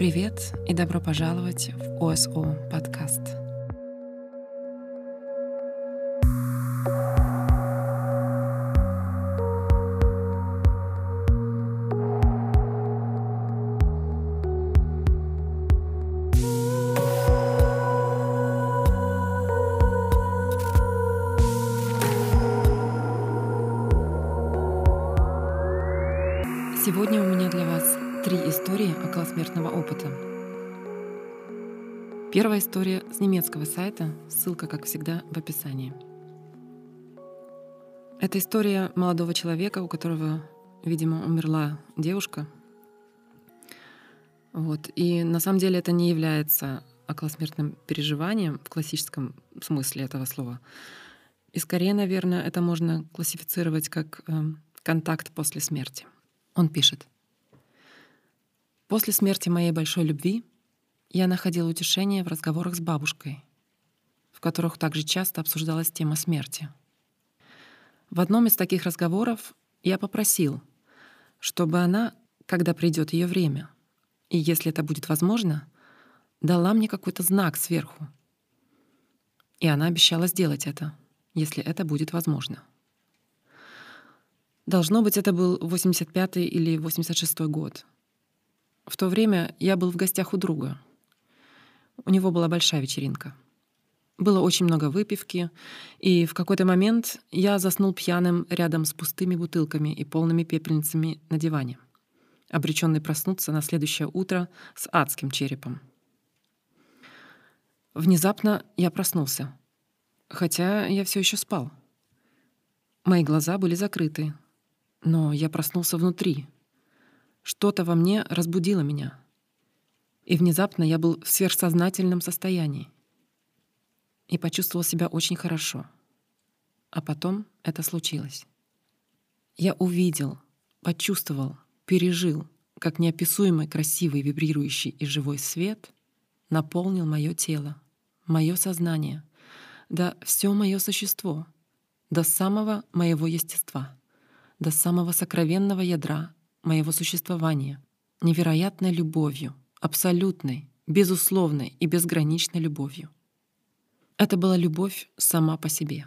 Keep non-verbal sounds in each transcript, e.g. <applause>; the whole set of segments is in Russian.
Привет и добро пожаловать в ОСО подкаст. Первая история с немецкого сайта, ссылка, как всегда, в описании. Это история молодого человека, у которого, видимо, умерла девушка. Вот. И на самом деле это не является околосмертным переживанием в классическом смысле этого слова. И скорее, наверное, это можно классифицировать как э, контакт после смерти. Он пишет. После смерти моей большой любви я находил утешение в разговорах с бабушкой, в которых также часто обсуждалась тема смерти. В одном из таких разговоров я попросил, чтобы она, когда придет ее время, и если это будет возможно, дала мне какой-то знак сверху. И она обещала сделать это, если это будет возможно. Должно быть, это был 85-й или 86-й год. В то время я был в гостях у друга. У него была большая вечеринка. Было очень много выпивки, и в какой-то момент я заснул пьяным рядом с пустыми бутылками и полными пепельницами на диване, обреченный проснуться на следующее утро с адским черепом. Внезапно я проснулся, хотя я все еще спал. Мои глаза были закрыты, но я проснулся внутри. Что-то во мне разбудило меня. И внезапно я был в сверхсознательном состоянии. И почувствовал себя очень хорошо. А потом это случилось. Я увидел, почувствовал, пережил, как неописуемый красивый вибрирующий и живой свет наполнил мое тело, мое сознание, да все мое существо, до самого моего естества — до самого сокровенного ядра моего существования, невероятной любовью, абсолютной, безусловной и безграничной любовью. Это была любовь сама по себе,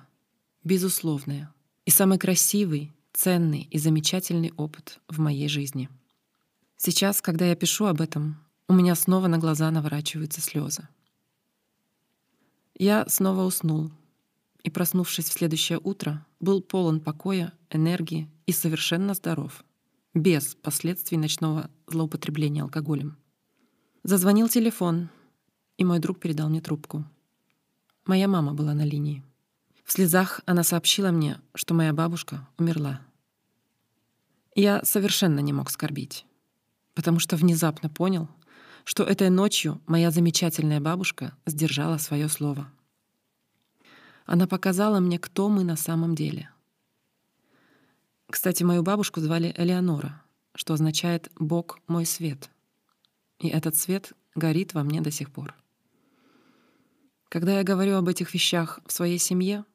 безусловная и самый красивый, ценный и замечательный опыт в моей жизни. Сейчас, когда я пишу об этом, у меня снова на глаза наворачиваются слезы. Я снова уснул, и, проснувшись в следующее утро, был полон покоя, энергии и совершенно здоров, без последствий ночного злоупотребления алкоголем. Зазвонил телефон, и мой друг передал мне трубку. Моя мама была на линии. В слезах она сообщила мне, что моя бабушка умерла. Я совершенно не мог скорбить, потому что внезапно понял, что этой ночью моя замечательная бабушка сдержала свое слово — она показала мне, кто мы на самом деле. Кстати, мою бабушку звали Элеонора, что означает «Бог мой свет». И этот свет горит во мне до сих пор. Когда я говорю об этих вещах в своей семье,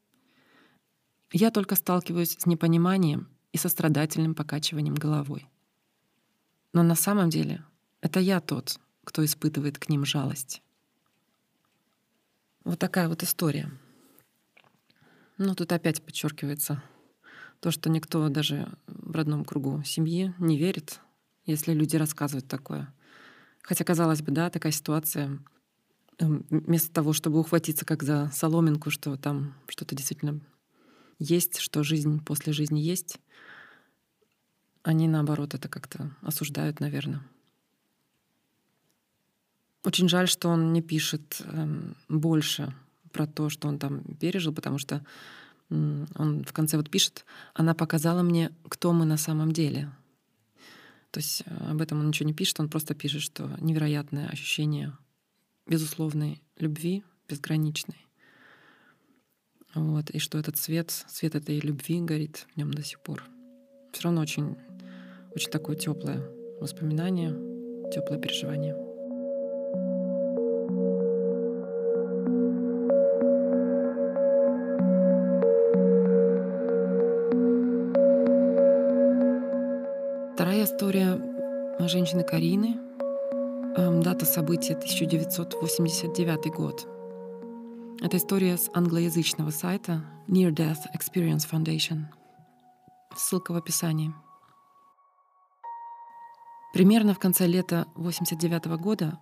я только сталкиваюсь с непониманием и сострадательным покачиванием головой. Но на самом деле это я тот, кто испытывает к ним жалость. Вот такая вот история. Ну, тут опять подчеркивается то, что никто даже в родном кругу семьи не верит, если люди рассказывают такое. Хотя, казалось бы, да, такая ситуация, эм, вместо того, чтобы ухватиться как за соломинку, что там что-то действительно есть, что жизнь после жизни есть, они, наоборот, это как-то осуждают, наверное. Очень жаль, что он не пишет эм, больше про то, что он там пережил, потому что он в конце вот пишет, она показала мне, кто мы на самом деле. То есть э, об этом он ничего не пишет, он просто пишет, что невероятное ощущение безусловной любви, безграничной. Вот, и что этот свет, свет этой любви горит в нем до сих пор. Все равно очень, очень такое теплое воспоминание, теплое переживание. История женщины Карины. Эм, дата события 1989 год. Это история с англоязычного сайта Near Death Experience Foundation. Ссылка в описании. Примерно в конце лета 89 года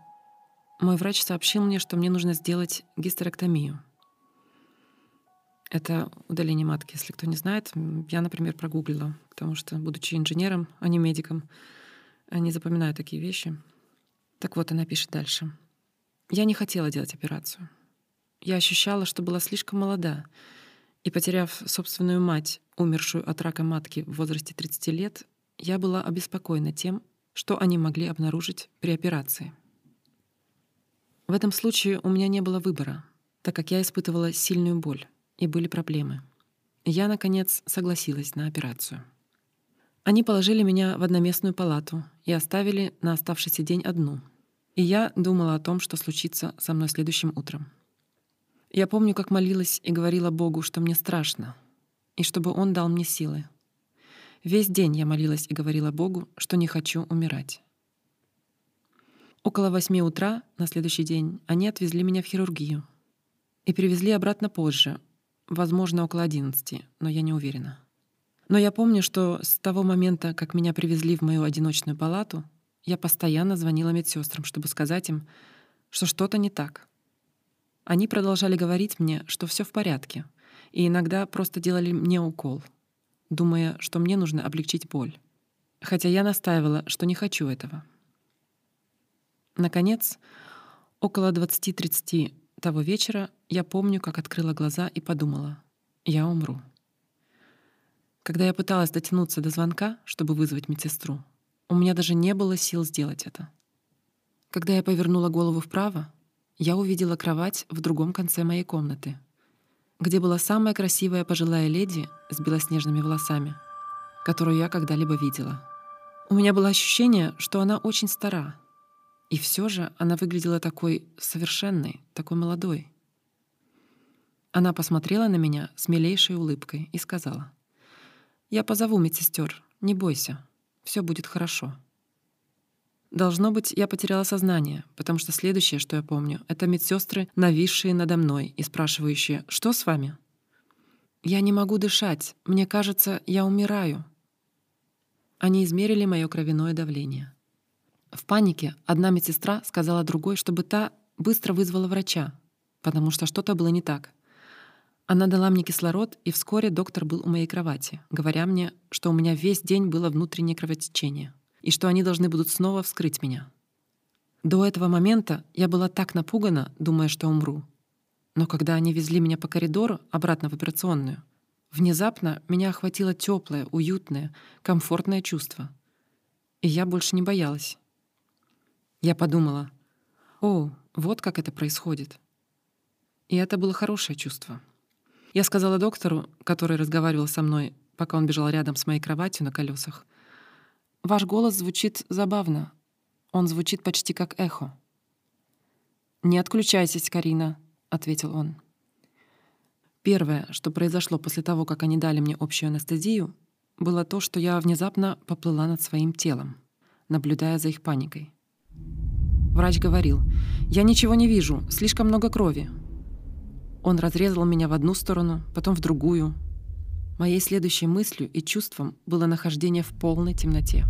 мой врач сообщил мне, что мне нужно сделать гистерэктомию. Это удаление матки, если кто не знает. Я, например, прогуглила, потому что, будучи инженером, а не медиком, не запоминаю такие вещи. Так вот, она пишет дальше. Я не хотела делать операцию. Я ощущала, что была слишком молода, и, потеряв собственную мать, умершую от рака матки в возрасте 30 лет, я была обеспокоена тем, что они могли обнаружить при операции. В этом случае у меня не было выбора, так как я испытывала сильную боль и были проблемы. Я, наконец, согласилась на операцию. Они положили меня в одноместную палату и оставили на оставшийся день одну. И я думала о том, что случится со мной следующим утром. Я помню, как молилась и говорила Богу, что мне страшно, и чтобы Он дал мне силы. Весь день я молилась и говорила Богу, что не хочу умирать. Около восьми утра на следующий день они отвезли меня в хирургию и привезли обратно позже, возможно, около одиннадцати, но я не уверена. Но я помню, что с того момента, как меня привезли в мою одиночную палату, я постоянно звонила медсестрам, чтобы сказать им, что что-то не так. Они продолжали говорить мне, что все в порядке, и иногда просто делали мне укол — думая, что мне нужно облегчить боль. Хотя я настаивала, что не хочу этого. Наконец, около 20-30 того вечера я помню, как открыла глаза и подумала — я умру. Когда я пыталась дотянуться до звонка, чтобы вызвать медсестру, у меня даже не было сил сделать это. Когда я повернула голову вправо, я увидела кровать в другом конце моей комнаты — где была самая красивая пожилая леди с белоснежными волосами, которую я когда-либо видела. У меня было ощущение, что она очень стара, и все же она выглядела такой совершенной, такой молодой. Она посмотрела на меня с милейшей улыбкой и сказала, «Я позову медсестер, не бойся, все будет хорошо». Должно быть, я потеряла сознание, потому что следующее, что я помню, это медсестры, нависшие надо мной и спрашивающие «Что с вами?» «Я не могу дышать. Мне кажется, я умираю». Они измерили мое кровяное давление. В панике одна медсестра сказала другой, чтобы та быстро вызвала врача, потому что что-то было не так. Она дала мне кислород, и вскоре доктор был у моей кровати, говоря мне, что у меня весь день было внутреннее кровотечение — и что они должны будут снова вскрыть меня. До этого момента я была так напугана, думая, что умру. Но когда они везли меня по коридору обратно в операционную, внезапно меня охватило теплое, уютное, комфортное чувство. И я больше не боялась. Я подумала, «О, вот как это происходит». И это было хорошее чувство. Я сказала доктору, который разговаривал со мной, пока он бежал рядом с моей кроватью на колесах, Ваш голос звучит забавно. Он звучит почти как эхо. «Не отключайтесь, Карина», — ответил он. Первое, что произошло после того, как они дали мне общую анестезию, было то, что я внезапно поплыла над своим телом, наблюдая за их паникой. Врач говорил, «Я ничего не вижу, слишком много крови». Он разрезал меня в одну сторону, потом в другую, Моей следующей мыслью и чувством было нахождение в полной темноте.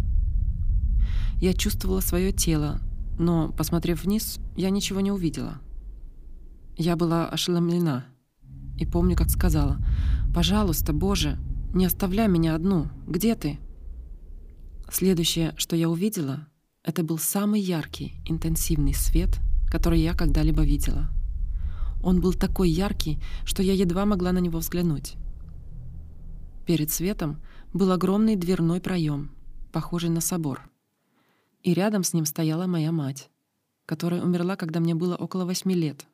Я чувствовала свое тело, но, посмотрев вниз, я ничего не увидела. Я была ошеломлена и помню, как сказала, «Пожалуйста, Боже, не оставляй меня одну. Где ты?» Следующее, что я увидела, это был самый яркий, интенсивный свет, который я когда-либо видела. Он был такой яркий, что я едва могла на него взглянуть. Перед светом был огромный дверной проем, похожий на собор. И рядом с ним стояла моя мать, которая умерла, когда мне было около восьми лет.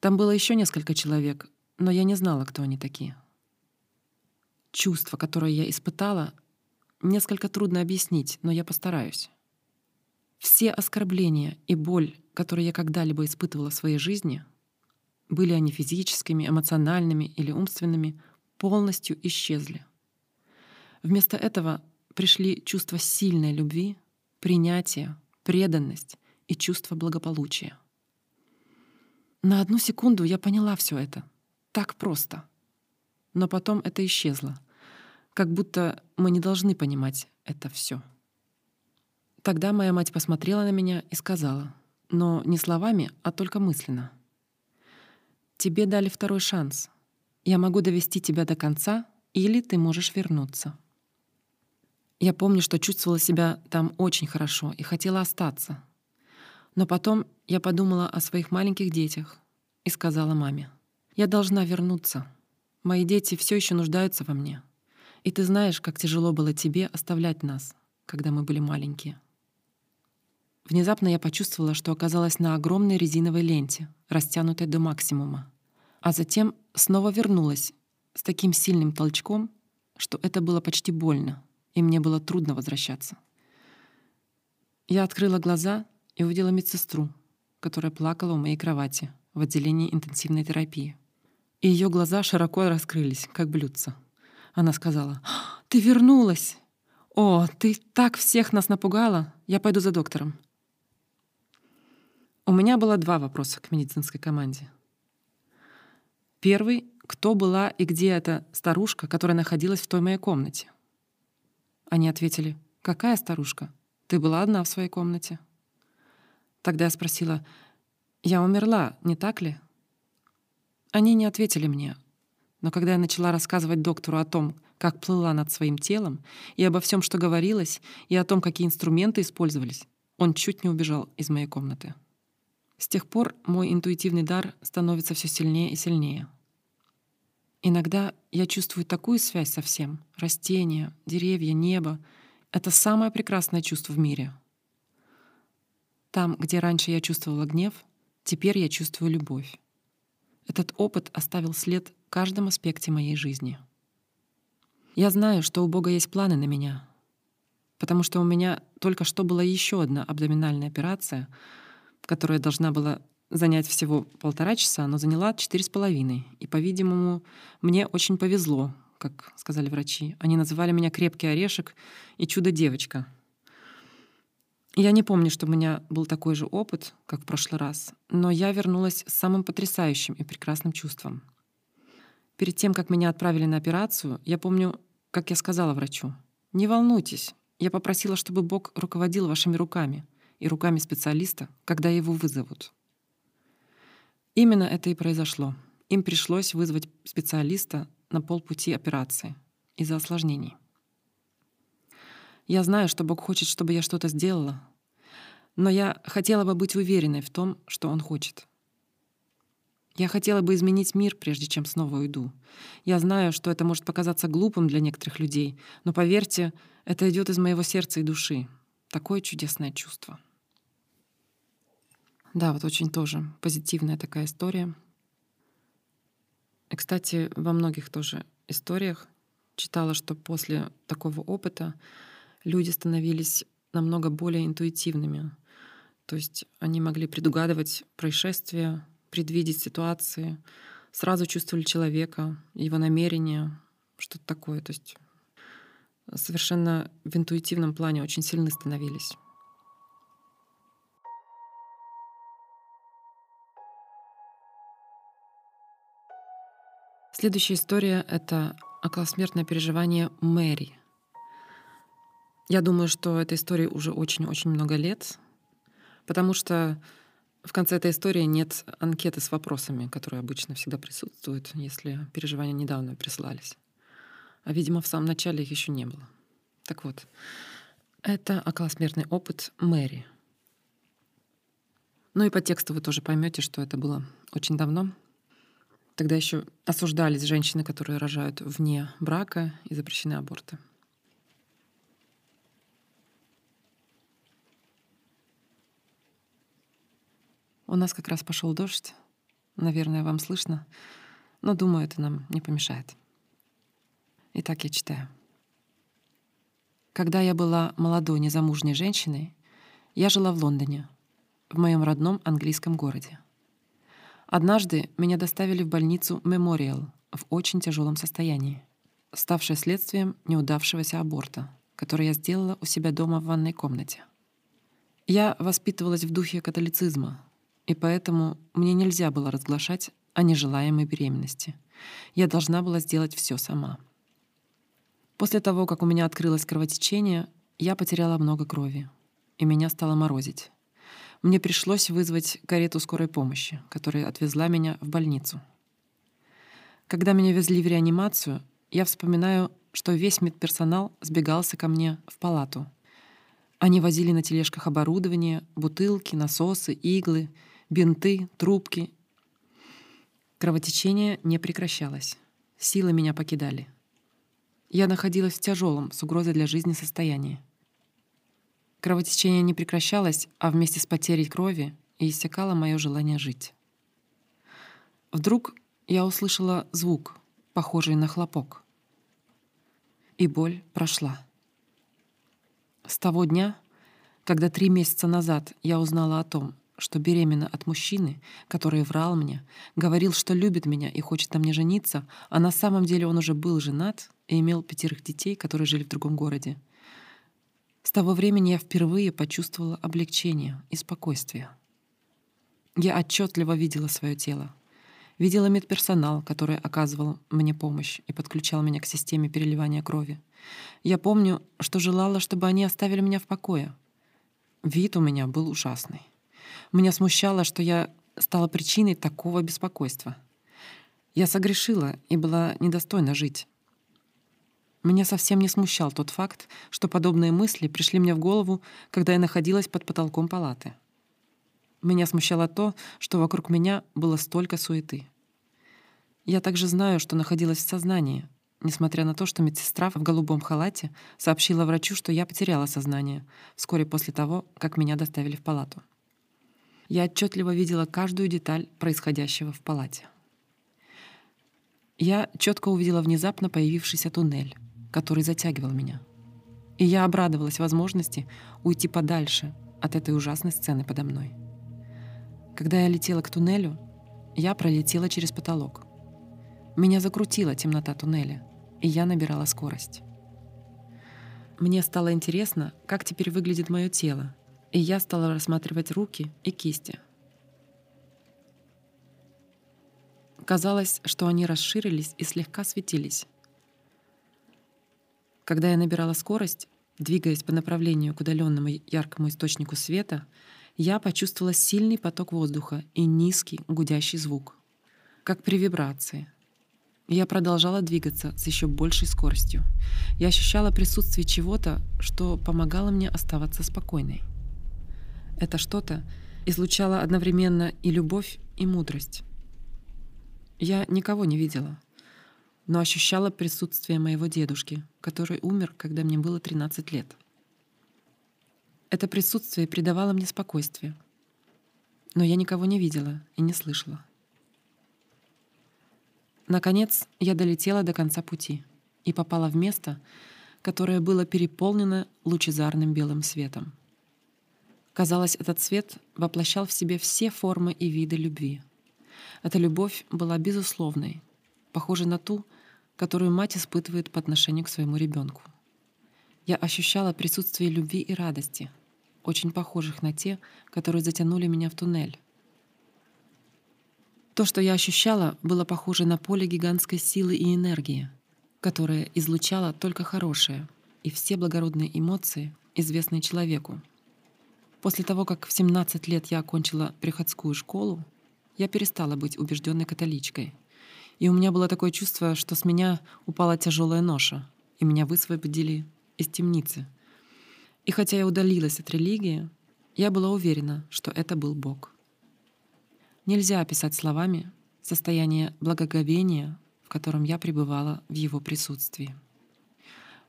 Там было еще несколько человек, но я не знала, кто они такие. Чувство, которое я испытала, несколько трудно объяснить, но я постараюсь. Все оскорбления и боль, которые я когда-либо испытывала в своей жизни, были они физическими, эмоциональными или умственными, полностью исчезли. Вместо этого пришли чувства сильной любви, принятия, преданность и чувство благополучия. На одну секунду я поняла все это. Так просто. Но потом это исчезло. Как будто мы не должны понимать это все. Тогда моя мать посмотрела на меня и сказала, но не словами, а только мысленно. «Тебе дали второй шанс. Я могу довести тебя до конца, или ты можешь вернуться». Я помню, что чувствовала себя там очень хорошо и хотела остаться. Но потом я подумала о своих маленьких детях и сказала маме, «Я должна вернуться. Мои дети все еще нуждаются во мне. И ты знаешь, как тяжело было тебе оставлять нас, когда мы были маленькие». Внезапно я почувствовала, что оказалась на огромной резиновой ленте, растянутой до максимума. А затем снова вернулась с таким сильным толчком, что это было почти больно, и мне было трудно возвращаться. Я открыла глаза и увидела медсестру, которая плакала у моей кровати в отделении интенсивной терапии. И ее глаза широко раскрылись, как блюдца. Она сказала, «Ты вернулась! О, ты так всех нас напугала! Я пойду за доктором». У меня было два вопроса к медицинской команде. Первый — кто была и где эта старушка, которая находилась в той моей комнате? Они ответили, «Какая старушка? Ты была одна в своей комнате». Тогда я спросила, «Я умерла, не так ли?» Они не ответили мне, но когда я начала рассказывать доктору о том, как плыла над своим телом, и обо всем, что говорилось, и о том, какие инструменты использовались, он чуть не убежал из моей комнаты. С тех пор мой интуитивный дар становится все сильнее и сильнее. Иногда я чувствую такую связь со всем — растения, деревья, небо. Это самое прекрасное чувство в мире. Там, где раньше я чувствовала гнев, теперь я чувствую любовь. Этот опыт оставил след в каждом аспекте моей жизни. Я знаю, что у Бога есть планы на меня, потому что у меня только что была еще одна абдоминальная операция — которая должна была занять всего полтора часа, но заняла четыре с половиной. И, по-видимому, мне очень повезло, как сказали врачи. Они называли меня «крепкий орешек» и «чудо-девочка». Я не помню, что у меня был такой же опыт, как в прошлый раз, но я вернулась с самым потрясающим и прекрасным чувством. Перед тем, как меня отправили на операцию, я помню, как я сказала врачу, «Не волнуйтесь, я попросила, чтобы Бог руководил вашими руками и руками специалиста, когда его вызовут. Именно это и произошло. Им пришлось вызвать специалиста на полпути операции из-за осложнений. Я знаю, что Бог хочет, чтобы я что-то сделала, но я хотела бы быть уверенной в том, что Он хочет. Я хотела бы изменить мир, прежде чем снова уйду. Я знаю, что это может показаться глупым для некоторых людей, но поверьте, это идет из моего сердца и души. Такое чудесное чувство. Да, вот очень тоже позитивная такая история. И, кстати, во многих тоже историях читала, что после такого опыта люди становились намного более интуитивными. То есть они могли предугадывать происшествия, предвидеть ситуации, сразу чувствовали человека, его намерения, что-то такое. То есть совершенно в интуитивном плане очень сильны становились. Следующая история — это околосмертное переживание Мэри. Я думаю, что этой истории уже очень-очень много лет, потому что в конце этой истории нет анкеты с вопросами, которые обычно всегда присутствуют, если переживания недавно присылались. А, видимо, в самом начале их еще не было. Так вот, это околосмертный опыт Мэри. Ну и по тексту вы тоже поймете, что это было очень давно — Тогда еще осуждались женщины, которые рожают вне брака и запрещены аборты. У нас как раз пошел дождь. Наверное, вам слышно. Но думаю, это нам не помешает. Итак, я читаю. Когда я была молодой незамужней женщиной, я жила в Лондоне, в моем родном английском городе. Однажды меня доставили в больницу Мемориал в очень тяжелом состоянии, ставшее следствием неудавшегося аборта, который я сделала у себя дома в ванной комнате. Я воспитывалась в духе католицизма, и поэтому мне нельзя было разглашать о нежелаемой беременности. Я должна была сделать все сама. После того, как у меня открылось кровотечение, я потеряла много крови, и меня стало морозить. Мне пришлось вызвать карету скорой помощи, которая отвезла меня в больницу. Когда меня везли в реанимацию, я вспоминаю, что весь медперсонал сбегался ко мне в палату — они возили на тележках оборудование, бутылки, насосы, иглы, бинты, трубки. Кровотечение не прекращалось. Силы меня покидали. Я находилась в тяжелом, с угрозой для жизни состоянии. Кровотечение не прекращалось, а вместе с потерей крови и иссякало мое желание жить. Вдруг я услышала звук, похожий на хлопок. И боль прошла. С того дня, когда три месяца назад я узнала о том, что беременна от мужчины, который врал мне, говорил, что любит меня и хочет на мне жениться, а на самом деле он уже был женат и имел пятерых детей, которые жили в другом городе. С того времени я впервые почувствовала облегчение и спокойствие. Я отчетливо видела свое тело. Видела медперсонал, который оказывал мне помощь и подключал меня к системе переливания крови. Я помню, что желала, чтобы они оставили меня в покое. Вид у меня был ужасный. Меня смущало, что я стала причиной такого беспокойства. Я согрешила и была недостойна жить. Меня совсем не смущал тот факт, что подобные мысли пришли мне в голову, когда я находилась под потолком палаты. Меня смущало то, что вокруг меня было столько суеты. Я также знаю, что находилась в сознании, несмотря на то, что медсестра в голубом халате сообщила врачу, что я потеряла сознание вскоре после того, как меня доставили в палату. Я отчетливо видела каждую деталь происходящего в палате. Я четко увидела внезапно появившийся туннель, который затягивал меня. И я обрадовалась возможности уйти подальше от этой ужасной сцены подо мной. Когда я летела к туннелю, я пролетела через потолок. Меня закрутила темнота туннеля, и я набирала скорость. Мне стало интересно, как теперь выглядит мое тело, и я стала рассматривать руки и кисти. Казалось, что они расширились и слегка светились. Когда я набирала скорость, двигаясь по направлению к удаленному яркому источнику света, я почувствовала сильный поток воздуха и низкий гудящий звук, как при вибрации — я продолжала двигаться с еще большей скоростью. Я ощущала присутствие чего-то, что помогало мне оставаться спокойной. Это что-то излучало одновременно и любовь, и мудрость. Я никого не видела, но ощущала присутствие моего дедушки, который умер, когда мне было 13 лет. Это присутствие придавало мне спокойствие, но я никого не видела и не слышала. Наконец, я долетела до конца пути и попала в место, которое было переполнено лучезарным белым светом. Казалось, этот свет воплощал в себе все формы и виды любви. Эта любовь была безусловной, похожей на ту, которую мать испытывает по отношению к своему ребенку. Я ощущала присутствие любви и радости, очень похожих на те, которые затянули меня в туннель, то, что я ощущала, было похоже на поле гигантской силы и энергии, которая излучала только хорошее и все благородные эмоции, известные человеку. После того, как в 17 лет я окончила приходскую школу, я перестала быть убежденной католичкой. И у меня было такое чувство, что с меня упала тяжелая ноша, и меня высвободили из темницы. И хотя я удалилась от религии, я была уверена, что это был Бог. Нельзя описать словами состояние благоговения, в котором я пребывала в его присутствии.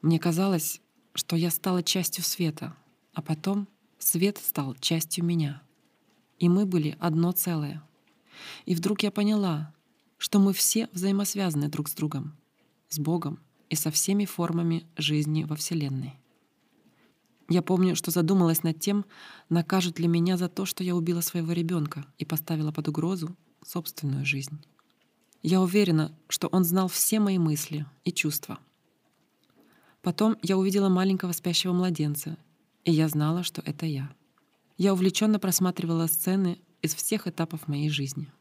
Мне казалось, что я стала частью света, а потом свет стал частью меня. И мы были одно целое. И вдруг я поняла, что мы все взаимосвязаны друг с другом, с Богом и со всеми формами жизни во Вселенной. Я помню, что задумалась над тем, накажут ли меня за то, что я убила своего ребенка и поставила под угрозу собственную жизнь. Я уверена, что он знал все мои мысли и чувства. Потом я увидела маленького спящего младенца, и я знала, что это я. Я увлеченно просматривала сцены из всех этапов моей жизни.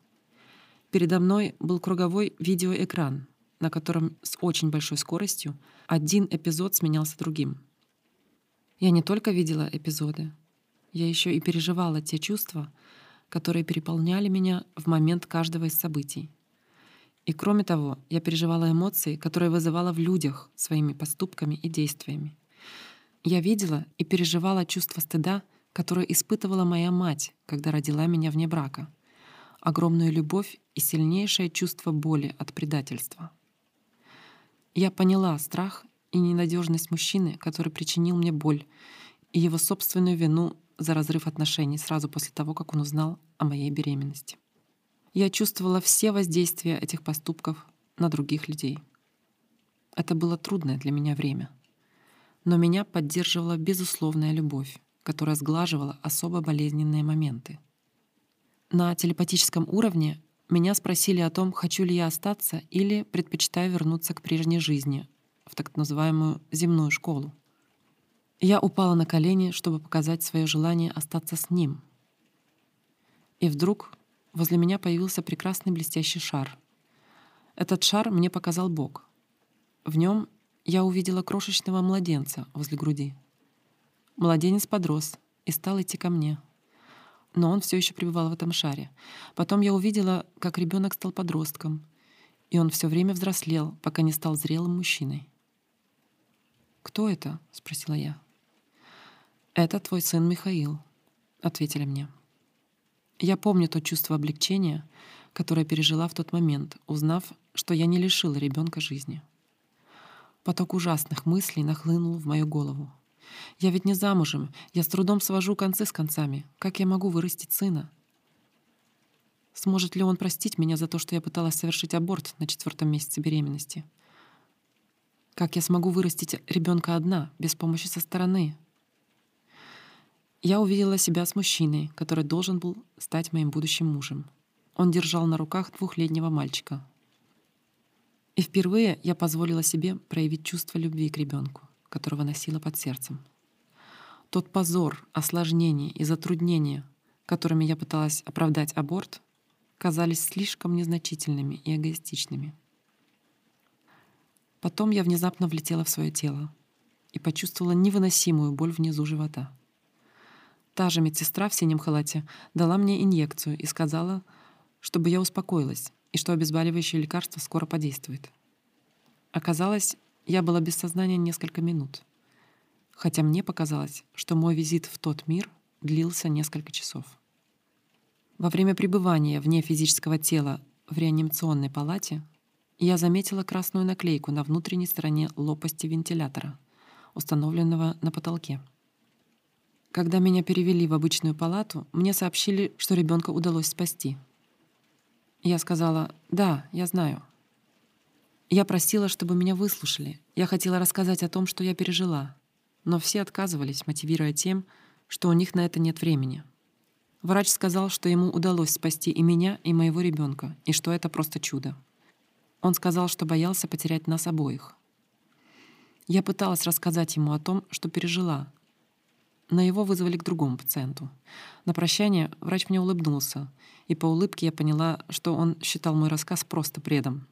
Передо мной был круговой видеоэкран, на котором с очень большой скоростью один эпизод сменялся другим. Я не только видела эпизоды, я еще и переживала те чувства, которые переполняли меня в момент каждого из событий. И кроме того, я переживала эмоции, которые вызывала в людях своими поступками и действиями. Я видела и переживала чувство стыда, которое испытывала моя мать, когда родила меня вне брака, огромную любовь и сильнейшее чувство боли от предательства. Я поняла страх и ненадежность мужчины, который причинил мне боль, и его собственную вину за разрыв отношений сразу после того, как он узнал о моей беременности. Я чувствовала все воздействия этих поступков на других людей. Это было трудное для меня время. Но меня поддерживала безусловная любовь, которая сглаживала особо болезненные моменты. На телепатическом уровне меня спросили о том, хочу ли я остаться или предпочитаю вернуться к прежней жизни, в так называемую земную школу. Я упала на колени, чтобы показать свое желание остаться с ним. И вдруг возле меня появился прекрасный блестящий шар. Этот шар мне показал Бог. В нем я увидела крошечного младенца возле груди. Младенец подрос и стал идти ко мне. Но он все еще пребывал в этом шаре. Потом я увидела, как ребенок стал подростком, и он все время взрослел, пока не стал зрелым мужчиной. «Кто это?» — спросила я. «Это твой сын Михаил», — ответили мне. Я помню то чувство облегчения, которое пережила в тот момент, узнав, что я не лишила ребенка жизни. Поток ужасных мыслей нахлынул в мою голову. Я ведь не замужем, я с трудом свожу концы с концами. Как я могу вырастить сына? Сможет ли он простить меня за то, что я пыталась совершить аборт на четвертом месяце беременности? Как я смогу вырастить ребенка одна, без помощи со стороны, я увидела себя с мужчиной, который должен был стать моим будущим мужем. Он держал на руках двухлетнего мальчика. И впервые я позволила себе проявить чувство любви к ребенку, которого носила под сердцем. Тот позор, осложнение и затруднения, которыми я пыталась оправдать аборт, казались слишком незначительными и эгоистичными. Потом я внезапно влетела в свое тело и почувствовала невыносимую боль внизу живота. Та же медсестра в синем халате дала мне инъекцию и сказала, чтобы я успокоилась и что обезболивающее лекарство скоро подействует. Оказалось, я была без сознания несколько минут, хотя мне показалось, что мой визит в тот мир длился несколько часов. Во время пребывания вне физического тела в реанимационной палате я заметила красную наклейку на внутренней стороне лопасти вентилятора, установленного на потолке. Когда меня перевели в обычную палату, мне сообщили, что ребенка удалось спасти. Я сказала «Да, я знаю». Я просила, чтобы меня выслушали. Я хотела рассказать о том, что я пережила. Но все отказывались, мотивируя тем, что у них на это нет времени. Врач сказал, что ему удалось спасти и меня, и моего ребенка, и что это просто чудо. Он сказал, что боялся потерять нас обоих. Я пыталась рассказать ему о том, что пережила, но его вызвали к другому пациенту. На прощание врач мне улыбнулся, и по улыбке я поняла, что он считал мой рассказ просто бредом,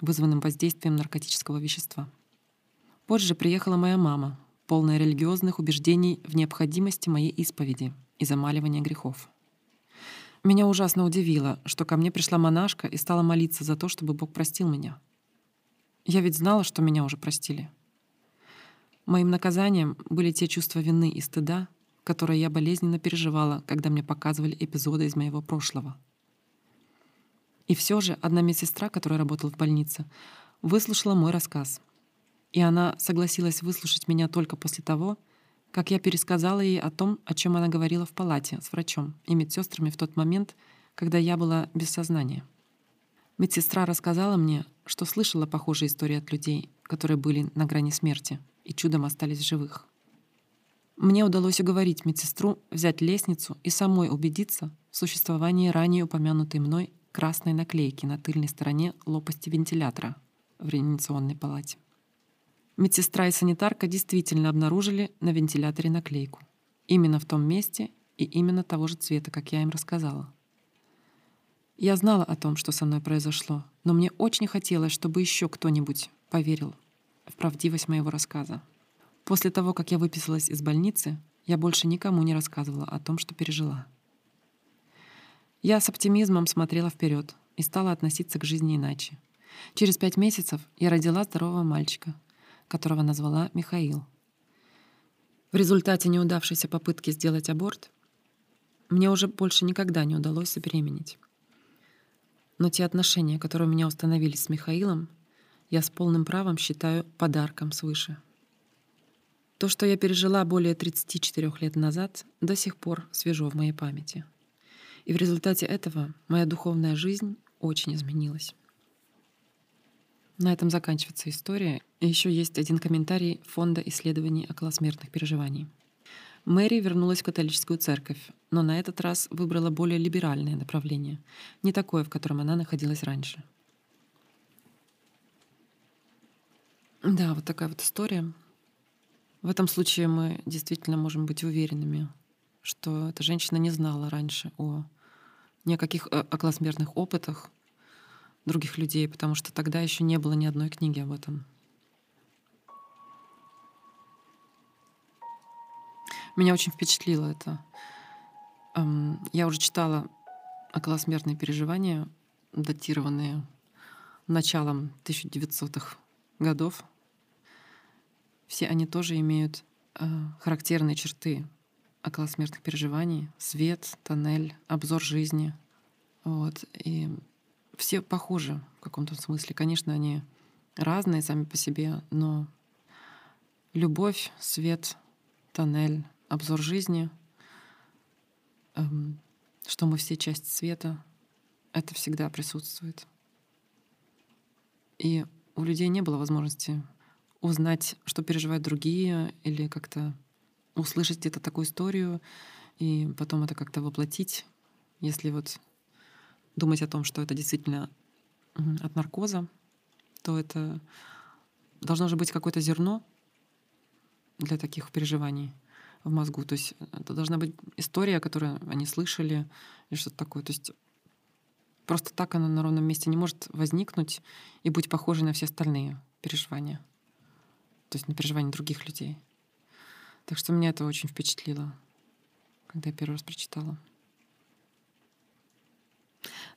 вызванным воздействием наркотического вещества. Позже приехала моя мама, полная религиозных убеждений в необходимости моей исповеди и замаливания грехов. Меня ужасно удивило, что ко мне пришла монашка и стала молиться за то, чтобы Бог простил меня. Я ведь знала, что меня уже простили. Моим наказанием были те чувства вины и стыда, которые я болезненно переживала, когда мне показывали эпизоды из моего прошлого. И все же одна медсестра, которая работала в больнице, выслушала мой рассказ. И она согласилась выслушать меня только после того, как я пересказала ей о том, о чем она говорила в палате с врачом и медсестрами в тот момент, когда я была без сознания. Медсестра рассказала мне, что слышала похожие истории от людей, которые были на грани смерти — и чудом остались живых. Мне удалось уговорить медсестру взять лестницу и самой убедиться в существовании ранее упомянутой мной красной наклейки на тыльной стороне лопасти вентилятора в реанимационной палате. Медсестра и санитарка действительно обнаружили на вентиляторе наклейку. Именно в том месте и именно того же цвета, как я им рассказала. Я знала о том, что со мной произошло, но мне очень хотелось, чтобы еще кто-нибудь поверил в правдивость моего рассказа. После того, как я выписалась из больницы, я больше никому не рассказывала о том, что пережила. Я с оптимизмом смотрела вперед и стала относиться к жизни иначе. Через пять месяцев я родила здорового мальчика, которого назвала Михаил. В результате неудавшейся попытки сделать аборт мне уже больше никогда не удалось забеременеть. Но те отношения, которые у меня установились с Михаилом, я с полным правом считаю подарком свыше. То, что я пережила более 34 лет назад, до сих пор свежо в моей памяти. И в результате этого моя духовная жизнь очень изменилась. На этом заканчивается история. И еще есть один комментарий Фонда исследований околосмертных переживаний. Мэри вернулась в католическую церковь, но на этот раз выбрала более либеральное направление, не такое, в котором она находилась раньше. Да, вот такая вот история. В этом случае мы действительно можем быть уверенными, что эта женщина не знала раньше о ни о каких э, околосмертных опытах других людей, потому что тогда еще не было ни одной книги об этом. Меня очень впечатлило это. Я уже читала околосмертные переживания, датированные началом 1900-х годов. Все они тоже имеют э, характерные черты околосмертных переживаний. Свет, тоннель, обзор жизни. Вот. И все похожи в каком-то смысле. Конечно, они разные сами по себе, но любовь, свет, тоннель, обзор жизни, эм, что мы все часть света, это всегда присутствует. И у людей не было возможности узнать, что переживают другие, или как-то услышать где-то такую историю, и потом это как-то воплотить, если вот думать о том, что это действительно от наркоза, то это должно же быть какое-то зерно для таких переживаний в мозгу. То есть это должна быть история, которую они слышали, или что-то такое. То есть просто так она на ровном месте не может возникнуть и быть похожей на все остальные переживания. То есть на переживания других людей. Так что меня это очень впечатлило, когда я первый раз прочитала.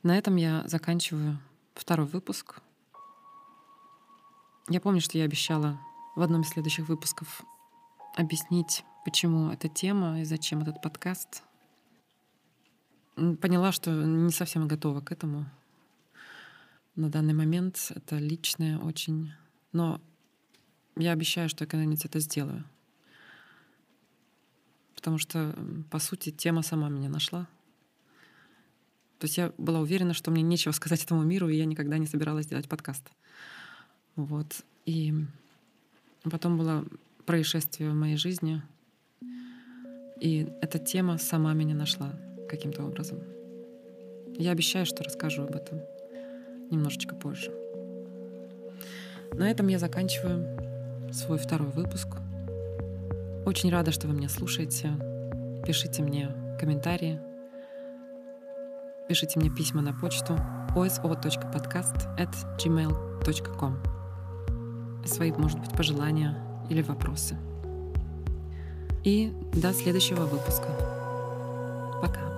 На этом я заканчиваю второй выпуск. Я помню, что я обещала в одном из следующих выпусков объяснить почему эта тема и зачем этот подкаст. Поняла, что не совсем готова к этому. На данный момент это личное очень. Но я обещаю, что я когда-нибудь это сделаю. Потому что, по сути, тема сама меня нашла. То есть я была уверена, что мне нечего <laughs> сказать этому миру, и я никогда не собиралась делать подкаст. Вот. И потом было происшествие в моей жизни — и эта тема сама меня нашла каким-то образом. Я обещаю, что расскажу об этом немножечко позже. На этом я заканчиваю свой второй выпуск. Очень рада, что вы меня слушаете. Пишите мне комментарии. Пишите мне письма на почту oso.podcast@gmail.com. Свои, может быть, пожелания или вопросы. И до следующего выпуска. Пока.